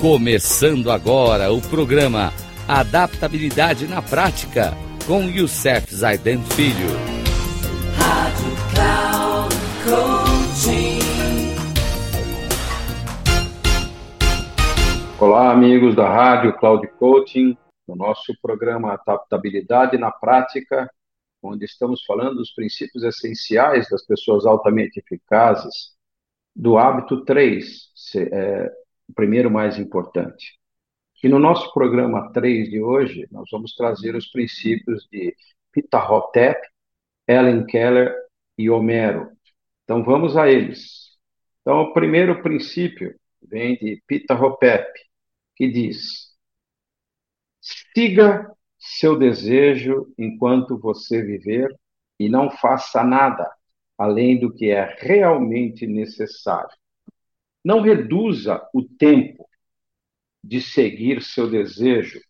Começando agora o programa Adaptabilidade na Prática com Youssef Zaiden Filho. Rádio Cloud Coaching. Olá, amigos da Rádio Cloud Coaching, no nosso programa Adaptabilidade na Prática, onde estamos falando dos princípios essenciais das pessoas altamente eficazes, do hábito 3, é, o primeiro mais importante. E no nosso programa 3 de hoje, nós vamos trazer os princípios de Pita-Hotep, Ellen Keller e Homero. Então vamos a eles. Então o primeiro princípio vem de Pita-Hotep, que diz: Siga seu desejo enquanto você viver e não faça nada além do que é realmente necessário. Não reduza o tempo de seguir seu desejo,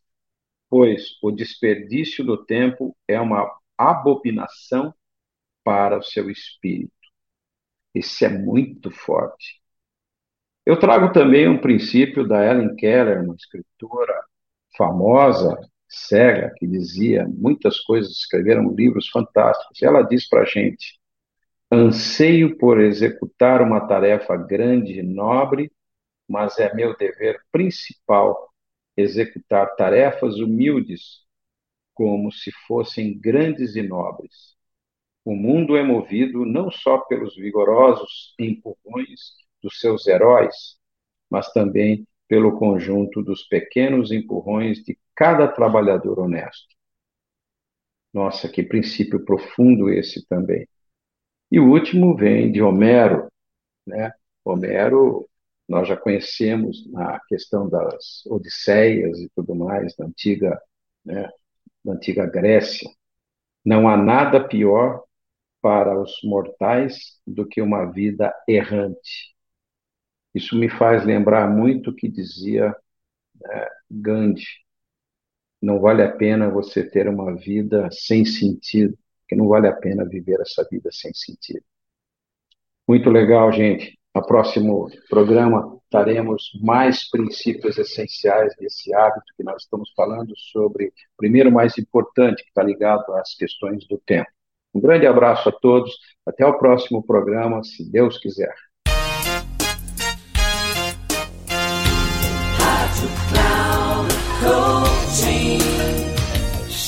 pois o desperdício do tempo é uma abominação para o seu espírito. Isso é muito forte. Eu trago também um princípio da Ellen Keller, uma escritora famosa, cega, que dizia muitas coisas, escreveram livros fantásticos. Ela diz para a gente: Anseio por executar uma tarefa grande e nobre, mas é meu dever principal executar tarefas humildes como se fossem grandes e nobres. O mundo é movido não só pelos vigorosos empurrões dos seus heróis, mas também pelo conjunto dos pequenos empurrões de cada trabalhador honesto. Nossa, que princípio profundo esse também. E o último vem de Homero. Né? Homero, nós já conhecemos na questão das Odisseias e tudo mais, da antiga, né, da antiga Grécia. Não há nada pior para os mortais do que uma vida errante. Isso me faz lembrar muito o que dizia né, Gandhi. Não vale a pena você ter uma vida sem sentido que não vale a pena viver essa vida sem sentido. Muito legal, gente. No próximo programa teremos mais princípios essenciais desse hábito que nós estamos falando sobre, primeiro mais importante, que está ligado às questões do tempo. Um grande abraço a todos. Até o próximo programa, se Deus quiser.